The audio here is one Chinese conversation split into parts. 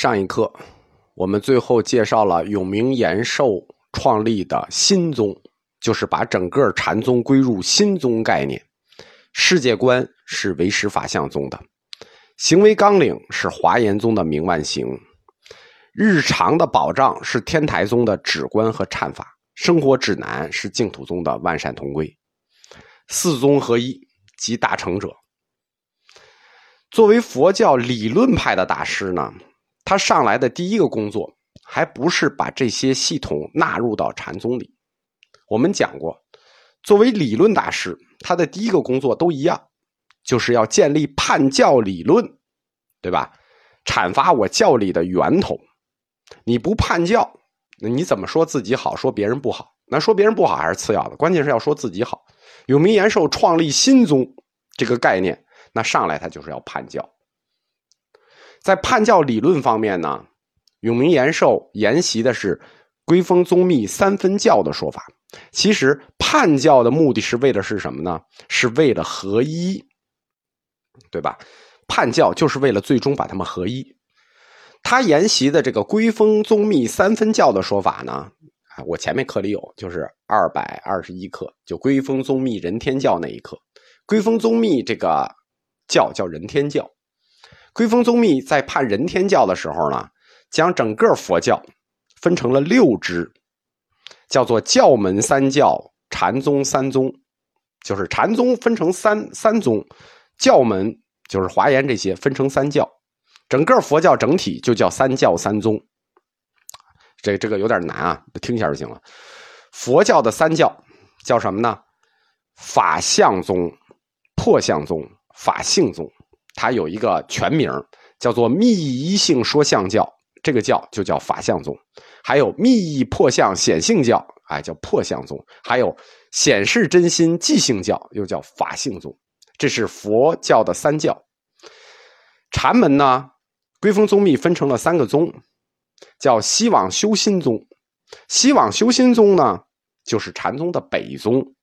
上一课，我们最后介绍了永明延寿创立的新宗，就是把整个禅宗归入新宗概念。世界观是唯识法相宗的，行为纲领是华严宗的明万行，日常的保障是天台宗的止观和忏法，生活指南是净土宗的万善同归。四宗合一，即大成者。作为佛教理论派的大师呢，他上来的第一个工作，还不是把这些系统纳入到禅宗里。我们讲过，作为理论大师，他的第一个工作都一样，就是要建立判教理论，对吧？阐发我教理的源头。你不判教，那你怎么说自己好，说别人不好？那说别人不好还是次要的，关键是要说自己好。永明延寿创立新宗这个概念。那上来他就是要判教，在判教理论方面呢，永明延寿沿袭的是归峰宗密三分教的说法。其实判教的目的是为了是什么呢？是为了合一，对吧？判教就是为了最终把他们合一。他沿袭的这个归峰宗密三分教的说法呢，啊，我前面课里有，就是二百二十一课，就归峰宗密人天教那一课，归峰宗密这个。教叫人天教，圭峰宗密在判人天教的时候呢，将整个佛教分成了六支，叫做教门三教，禅宗三宗，就是禅宗分成三三宗，教门就是华严这些分成三教，整个佛教整体就叫三教三宗。这这个有点难啊，听一下就行了。佛教的三教叫什么呢？法相宗、破相宗。法性宗，它有一个全名叫做密一性说相教，这个教就叫法相宗；还有密意破相显性教，哎，叫破相宗；还有显示真心即性教，又叫法性宗。这是佛教的三教。禅门呢，归峰宗密分成了三个宗，叫西往修心宗。西往修心宗呢，就是禅宗的北宗，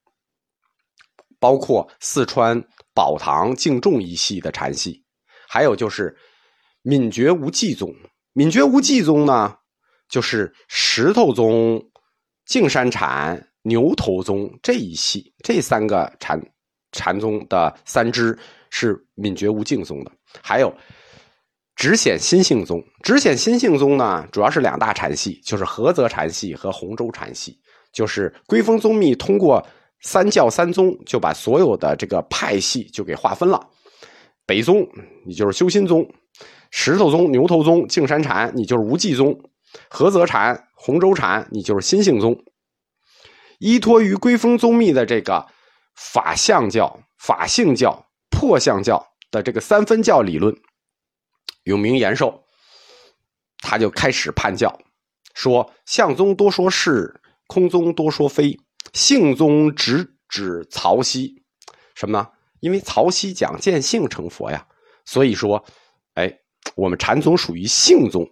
包括四川。宝堂敬重一系的禅系，还有就是敏觉无忌宗。敏觉无忌宗呢，就是石头宗、净山禅、牛头宗这一系，这三个禅禅宗的三支是敏觉无净宗的。还有直显心性宗，直显心性宗呢，主要是两大禅系，就是菏泽禅系和洪州禅系，就是归峰宗密通过。三教三宗就把所有的这个派系就给划分了，北宗你就是修心宗，石头宗、牛头宗、净山禅你就是无忌宗，菏泽禅、洪州禅你就是心性宗。依托于归峰宗密的这个法相教、法性教、破相教的这个三分教理论，永明延寿他就开始判教，说相宗多说是，空宗多说非。性宗直指曹溪，什么呢？因为曹溪讲见性成佛呀，所以说，哎，我们禅宗属于性宗。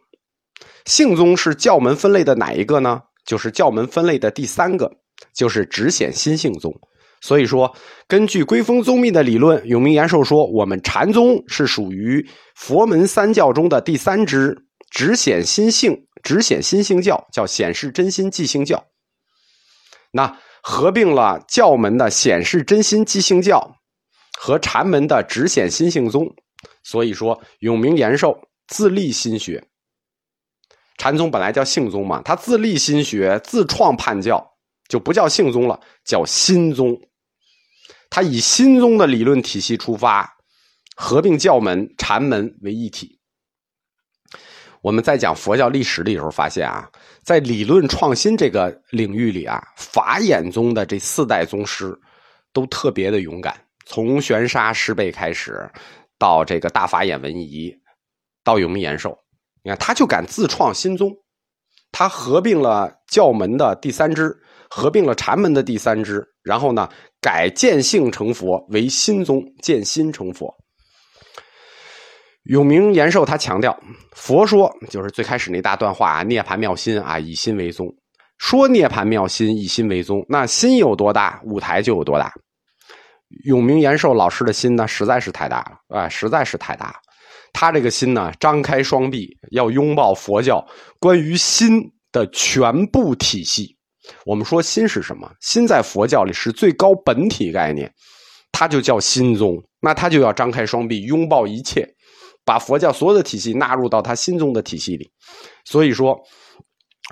性宗是教门分类的哪一个呢？就是教门分类的第三个，就是直显心性宗。所以说，根据归峰宗密的理论，永明延寿说，我们禅宗是属于佛门三教中的第三支，直显心性，直显心性教，叫显示真心即性教。那合并了教门的显示真心即性教和禅门的直显心性宗，所以说永明延寿自立心学。禅宗本来叫性宗嘛，他自立心学，自创判教，就不叫性宗了，叫心宗。他以心宗的理论体系出发，合并教门、禅门为一体。我们在讲佛教历史的时候发现啊。在理论创新这个领域里啊，法眼宗的这四代宗师都特别的勇敢。从玄沙师辈开始，到这个大法眼文仪，到永明延寿，你看他就敢自创新宗，他合并了教门的第三支，合并了禅门的第三支，然后呢，改见性成佛为新宗，见心成佛。永明延寿他强调，佛说就是最开始那大段话啊，涅盘妙心啊，以心为宗。说涅盘妙心，以心为宗，那心有多大，舞台就有多大。永明延寿老师的心呢，实在是太大了啊，实在是太大。他这个心呢，张开双臂要拥抱佛教关于心的全部体系。我们说心是什么？心在佛教里是最高本体概念，它就叫心宗。那他就要张开双臂拥抱一切，把佛教所有的体系纳入到他心中的体系里。所以说，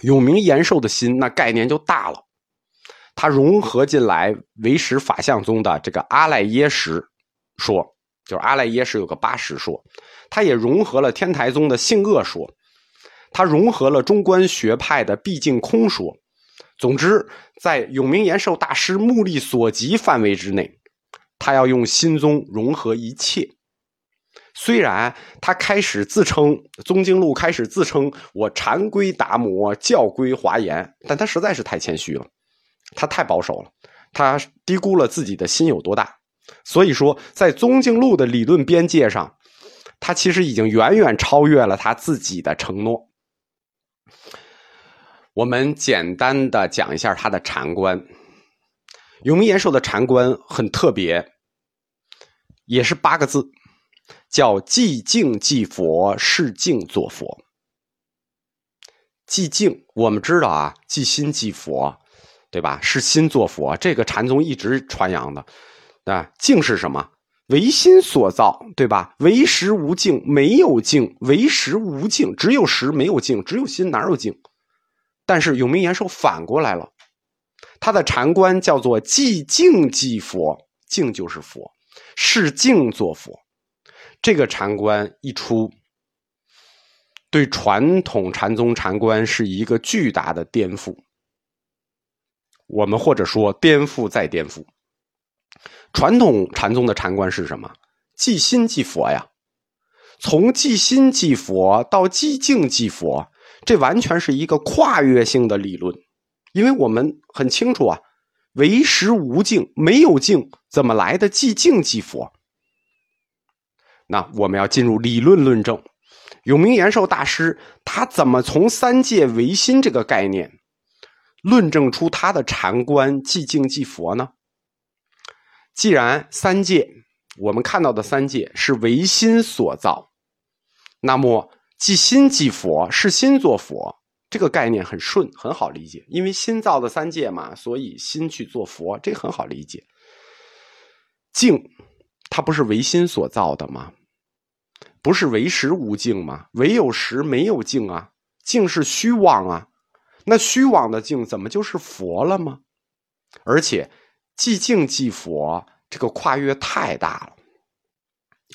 永明延寿的心那概念就大了。它融合进来唯识法相宗的这个阿赖耶识说，就是阿赖耶识有个八识说，它也融合了天台宗的性恶说，它融合了中观学派的毕竟空说。总之，在永明延寿大师目力所及范围之内，他要用心宗融合一切。虽然他开始自称宗经录开始自称我禅归达摩，教归华严，但他实在是太谦虚了。他太保守了，他低估了自己的心有多大。所以说，在宗经录的理论边界上，他其实已经远远超越了他自己的承诺。我们简单的讲一下他的禅观。永明延寿的禅观很特别，也是八个字，叫“寂静即佛，是静作佛”。寂静，我们知道啊，寂心即佛。对吧？是心作佛，这个禅宗一直传扬的。啊，静是什么？唯心所造，对吧？唯识无境，没有境，唯识无境，只有识没有境，只有心哪有境？但是永明延寿反过来了，他的禅观叫做寂静即佛，静就是佛，是静作佛。这个禅观一出，对传统禅宗禅观是一个巨大的颠覆。我们或者说颠覆再颠覆，传统禅宗的禅观是什么？即心即佛呀，从即心即佛到即静即佛，这完全是一个跨越性的理论。因为我们很清楚啊，唯识无境，没有境，怎么来的即静即佛？那我们要进入理论论证。永明延寿大师他怎么从三界唯心这个概念？论证出他的禅观寂静即佛呢？既然三界我们看到的三界是唯心所造，那么即心即佛是心作佛，这个概念很顺，很好理解。因为心造的三界嘛，所以心去做佛，这很好理解。静，它不是唯心所造的吗？不是唯识无境吗？唯有识没有境啊，境是虚妄啊。那虚妄的境怎么就是佛了吗？而且寂静即佛，这个跨越太大了。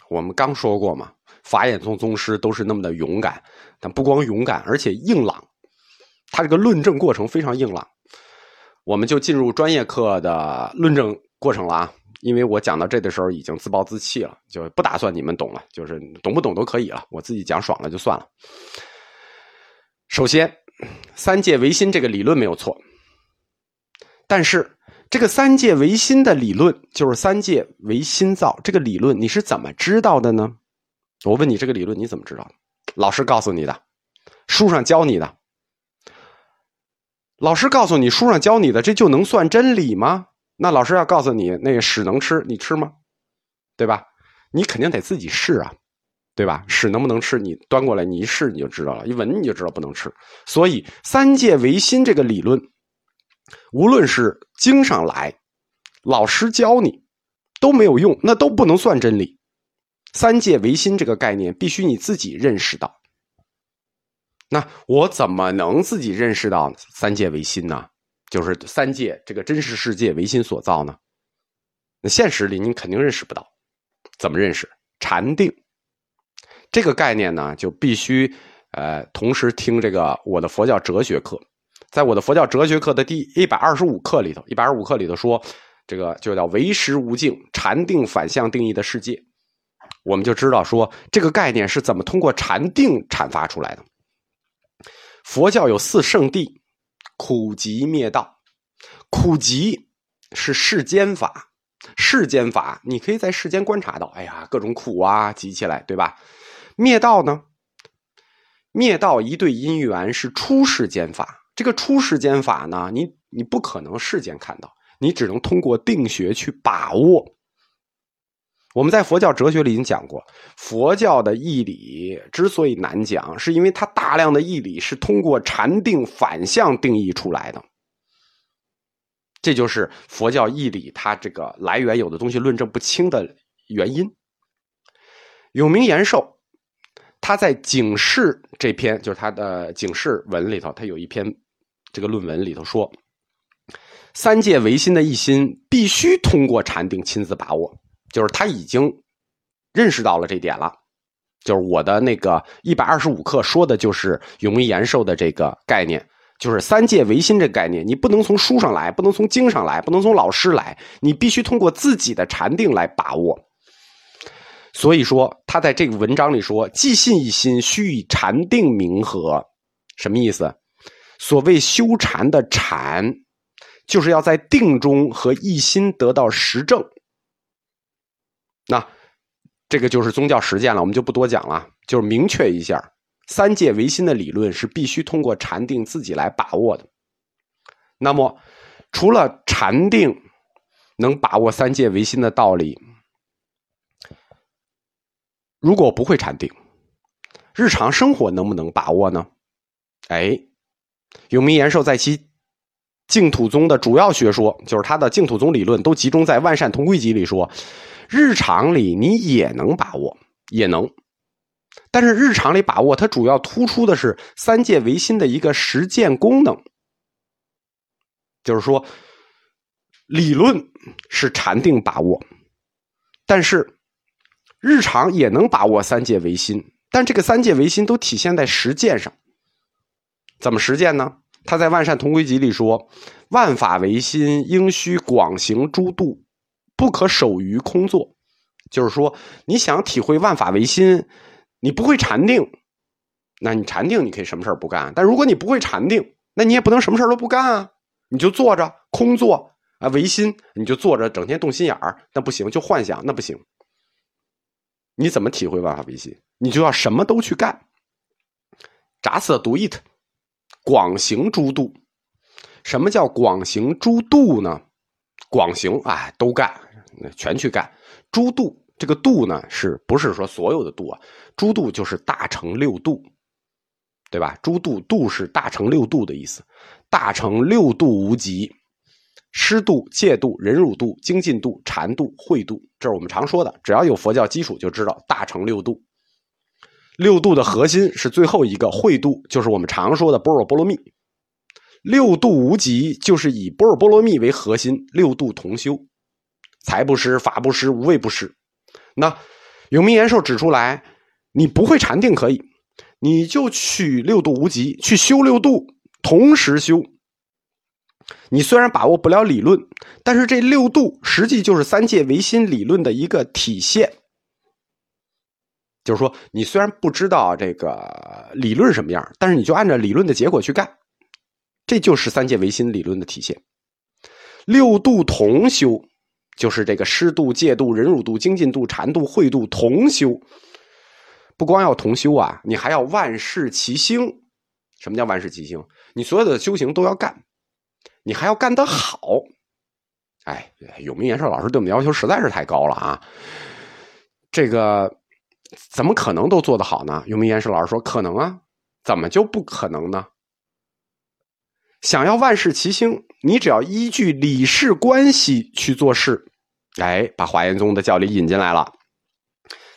我们刚说过嘛，法眼宗宗师都是那么的勇敢，但不光勇敢，而且硬朗。他这个论证过程非常硬朗。我们就进入专业课的论证过程了啊！因为我讲到这的时候已经自暴自弃了，就不打算你们懂了，就是懂不懂都可以了，我自己讲爽了就算了。首先。三界唯心这个理论没有错，但是这个三界唯心的理论就是三界唯心造这个理论，你是怎么知道的呢？我问你，这个理论你怎么知道的？老师告诉你的，书上教你的。老师告诉你，书上教你的，这就能算真理吗？那老师要告诉你，那个屎能吃，你吃吗？对吧？你肯定得自己试啊。对吧？屎能不能吃？你端过来，你一试你就知道了，一闻你就知道不能吃。所以三界唯心这个理论，无论是经上来，老师教你都没有用，那都不能算真理。三界唯心这个概念必须你自己认识到。那我怎么能自己认识到三界唯心呢？就是三界这个真实世界唯心所造呢？那现实里你肯定认识不到。怎么认识？禅定。这个概念呢，就必须，呃，同时听这个我的佛教哲学课，在我的佛教哲学课的第一百二十五课里头，一百二十五课里头说，这个就叫唯识无境禅定反向定义的世界，我们就知道说这个概念是怎么通过禅定阐发出来的。佛教有四圣地，苦集灭道，苦集是世间法，世间法你可以在世间观察到，哎呀，各种苦啊，集起来，对吧？灭道呢？灭道一对因缘是出世间法。这个出世间法呢，你你不可能世间看到，你只能通过定学去把握。我们在佛教哲学里已经讲过，佛教的义理之所以难讲，是因为它大量的义理是通过禅定反向定义出来的。这就是佛教义理它这个来源有的东西论证不清的原因。永明延寿，他在《警示》这篇，就是他的《警示文》里头，他有一篇这个论文里头说，三界唯心的一心必须通过禅定亲自把握。就是他已经认识到了这点了，就是我的那个一百二十五课说的就是永为延寿的这个概念，就是三界唯心这个概念，你不能从书上来，不能从经上来，不能从老师来，你必须通过自己的禅定来把握。所以说，他在这个文章里说：“既信一心，须以禅定明和。”什么意思？所谓修禅的禅，就是要在定中和一心得到实证。那这个就是宗教实践了，我们就不多讲了。就是明确一下，三界唯心的理论是必须通过禅定自己来把握的。那么，除了禅定能把握三界唯心的道理，如果不会禅定，日常生活能不能把握呢？哎，永明延寿在其净土宗的主要学说，就是他的净土宗理论，都集中在《万善同归集》里说。日常里你也能把握，也能，但是日常里把握它主要突出的是三界唯心的一个实践功能，就是说，理论是禅定把握，但是日常也能把握三界唯心，但这个三界唯心都体现在实践上，怎么实践呢？他在《万善同归集》里说：“万法唯心，应须广行诸度。”不可守于空坐，就是说，你想体会万法唯心，你不会禅定，那你禅定你可以什么事不干。但如果你不会禅定，那你也不能什么事都不干啊，你就坐着空坐啊，唯心你就坐着，整天动心眼儿，那不行，就幻想那不行。你怎么体会万法唯心？你就要什么都去干。扎色独 it，广行诸度。什么叫广行诸度呢？广行哎，都干。全去干，诸度这个度呢，是不是说所有的度啊？诸度就是大乘六度，对吧？诸度度是大乘六度的意思，大乘六度无极，施度、戒度、忍辱度、精进度、禅度、慧度，这是我们常说的。只要有佛教基础，就知道大乘六度。六度的核心是最后一个慧度，就是我们常说的般若波罗蜜。六度无极就是以般若波罗蜜为核心，六度同修。财不施，法不施，无畏不施。那永明延寿指出来，你不会禅定可以，你就去六度无极，去修六度，同时修。你虽然把握不了理论，但是这六度实际就是三界唯心理论的一个体现。就是说，你虽然不知道这个理论什么样，但是你就按照理论的结果去干，这就是三界唯心理论的体现。六度同修。就是这个施度、戒度、忍辱度、精进度、禅度、慧度同修，不光要同修啊，你还要万事齐兴。什么叫万事齐兴？你所有的修行都要干，你还要干得好。哎，永明延寿老师对我们要求实在是太高了啊！这个怎么可能都做得好呢？永明延寿老师说：“可能啊，怎么就不可能呢？”想要万事齐兴，你只要依据理事关系去做事，哎，把华严宗的教理引进来了。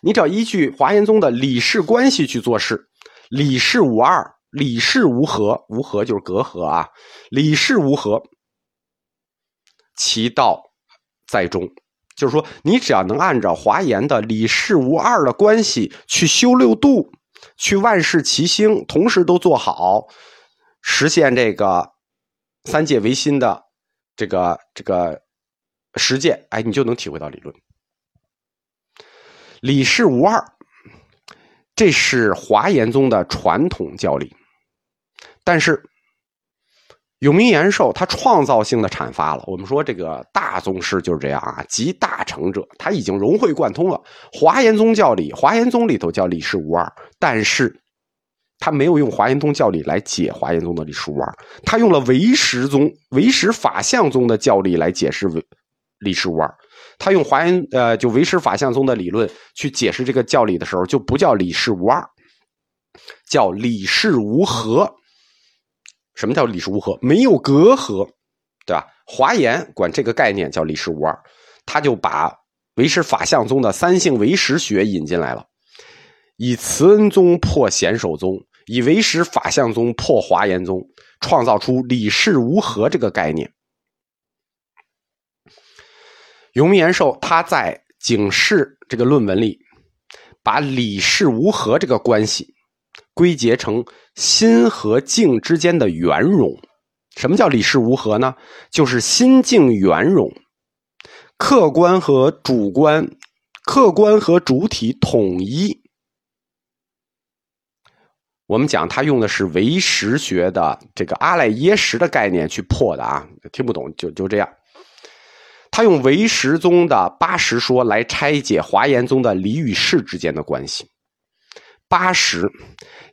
你只要依据华严宗的理事关系去做事，理事无二，理事无和，无和就是隔阂啊，理事无和，其道在中。就是说，你只要能按照华严的理事无二的关系去修六度，去万事齐兴，同时都做好，实现这个。三界唯心的这个这个实践，哎，你就能体会到理论。理事无二，这是华严宗的传统教理。但是永明延寿他创造性的阐发了。我们说这个大宗师就是这样啊，集大成者，他已经融会贯通了华严宗教理。华严宗里头叫理事无二，但是。他没有用华严宗教理来解华严宗的理事无二，他用了唯识宗、唯识法相宗的教理来解释唯理事无二。他用华严呃就唯识法相宗的理论去解释这个教理的时候，就不叫理事无二，叫理事无合。什么叫理事无合？没有隔阂，对吧？华严管这个概念叫理事无二，他就把唯识法相宗的三性唯识学引进来了，以慈恩宗破显首宗，以为使法相宗破华严宗，创造出理事无合这个概念。永延寿他在《警示》这个论文里，把理事无合这个关系归结成心和境之间的圆融。什么叫理事无合呢？就是心境圆融，客观和主观，客观和主体统一。我们讲他用的是唯识学的这个阿赖耶识的概念去破的啊，听不懂就就这样。他用唯识宗的八识说来拆解华严宗的理与事之间的关系。八识，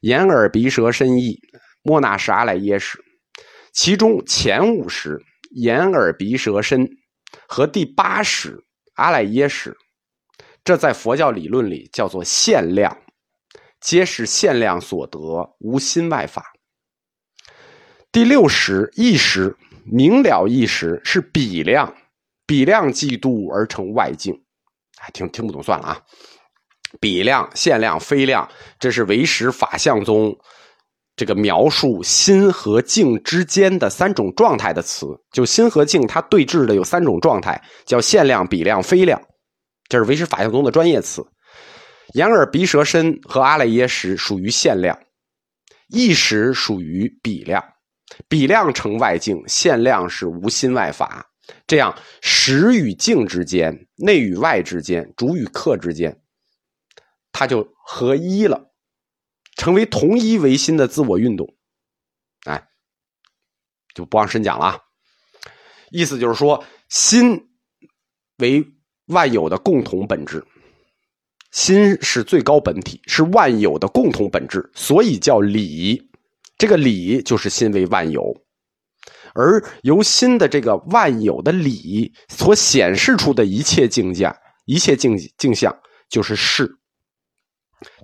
眼耳鼻舌身意，莫那是阿赖耶识。其中前五识，眼耳鼻舌身和第八识阿赖耶识，这在佛教理论里叫做限量，皆是限量所得，无心外法。第六识意识，明了意识是比量。比量计度而成外境，哎，听听不懂算了啊！比量、限量、非量，这是唯识法相宗这个描述心和境之间的三种状态的词。就心和境，它对峙的有三种状态，叫限量、比量、非量，这是唯识法相宗的专业词。眼耳鼻舌身和阿赖耶识属于限量，意识属于比量，比量成外境，限量是无心外法。这样，实与境之间、内与外之间、主与客之间，它就合一了，成为同一唯心的自我运动。哎，就不往深讲了。意思就是说，心为万有的共同本质，心是最高本体，是万有的共同本质，所以叫理。这个理就是心为万有。而由心的这个万有的理所显示出的一切境界、一切境境象，就是事。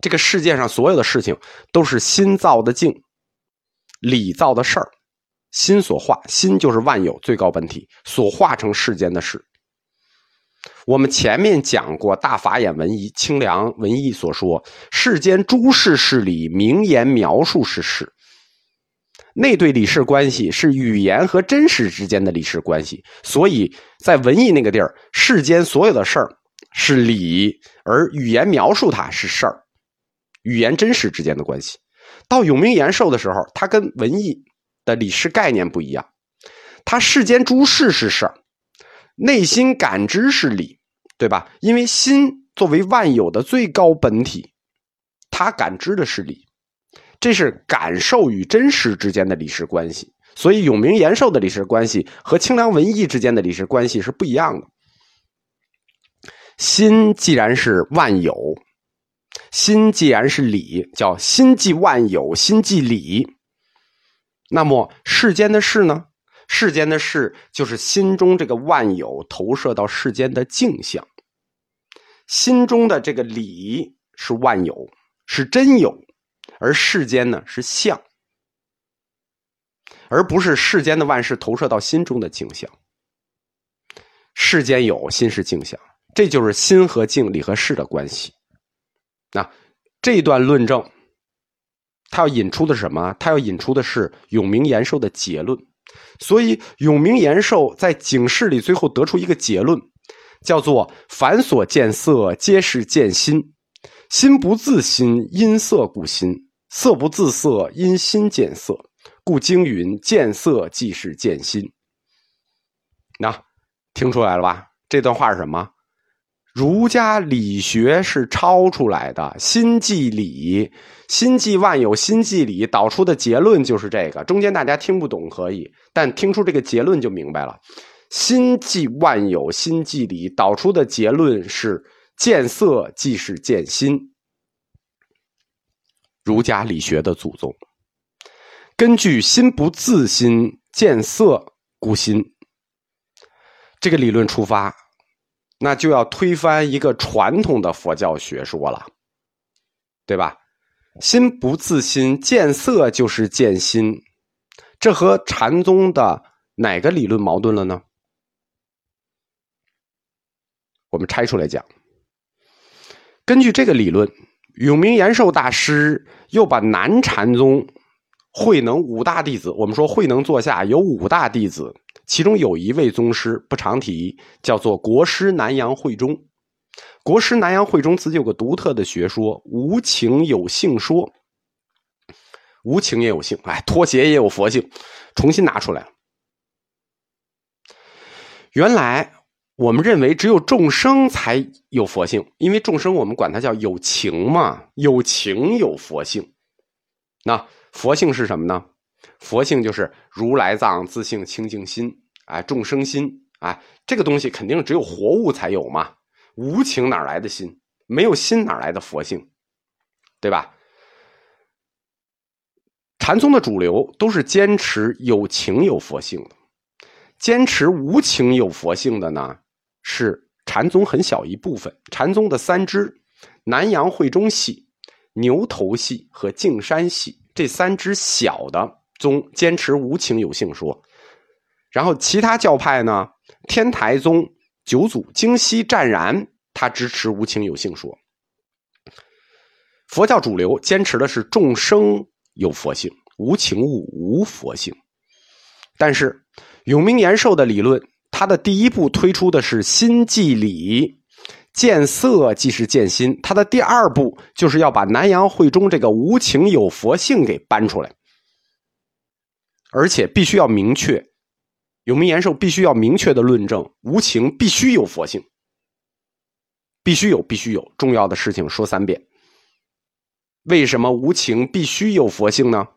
这个世界上所有的事情，都是心造的境，理造的事儿，心所化，心就是万有最高本体所化成世间的事。我们前面讲过，大法眼文艺清凉文艺所说，世间诸事是理，名言描述是事。那对理事关系是语言和真实之间的理事关系，所以在文艺那个地儿，世间所有的事儿是理，而语言描述它是事儿，语言真实之间的关系。到永明延寿的时候，他跟文艺的理事概念不一样，他世间诸事是事儿，内心感知是理，对吧？因为心作为万有的最高本体，他感知的是理。这是感受与真实之间的理事关系，所以永明延寿的理事关系和清凉文艺之间的理事关系是不一样的。心既然是万有，心既然是理，叫心即万有，心即理。那么世间的事呢？世间的事就是心中这个万有投射到世间的镜像。心中的这个理是万有，是真有。而世间呢是相，而不是世间的万事投射到心中的镜像。世间有心是镜像，这就是心和境、理和事的关系。那这段论证，他要引出的是什么？他要引出的是永明延寿的结论。所以永明延寿在警示里最后得出一个结论，叫做“凡所见色，皆是见心；心不自心，因色故心。”色不自色，因心见色，故经云：见色即是见心。那听出来了吧？这段话是什么？儒家理学是抄出来的，心即理，心即万有，心即理，导出的结论就是这个。中间大家听不懂可以，但听出这个结论就明白了。心即万有，心即理，导出的结论是见色即是见心。儒家理学的祖宗，根据“心不自心，见色孤心”这个理论出发，那就要推翻一个传统的佛教学说了，对吧？心不自心，见色就是见心，这和禅宗的哪个理论矛盾了呢？我们拆出来讲。根据这个理论，永明延寿大师又把南禅宗慧能五大弟子，我们说慧能座下有五大弟子，其中有一位宗师不常提，叫做国师南阳慧中。国师南阳慧中自己有个独特的学说——无情有性说。无情也有性，哎，拖鞋也有佛性，重新拿出来。原来。我们认为只有众生才有佛性，因为众生我们管它叫有情嘛，有情有佛性。那佛性是什么呢？佛性就是如来藏自性清净心，哎，众生心，哎，这个东西肯定只有活物才有嘛。无情哪来的心？没有心哪来的佛性？对吧？禅宗的主流都是坚持有情有佛性的，坚持无情有佛性的呢？是禅宗很小一部分，禅宗的三支：南阳慧中系、牛头系和径山系这三支小的宗坚持无情有性说。然后其他教派呢，天台宗九祖京西湛然，他支持无情有性说。佛教主流坚持的是众生有佛性，无情物无佛性。但是永明延寿的理论。他的第一步推出的是心即理，见色即是见心。他的第二步就是要把南阳慧中这个无情有佛性给搬出来，而且必须要明确，永明延寿必须要明确的论证，无情必须有佛性，必须有，必须有。重要的事情说三遍。为什么无情必须有佛性呢？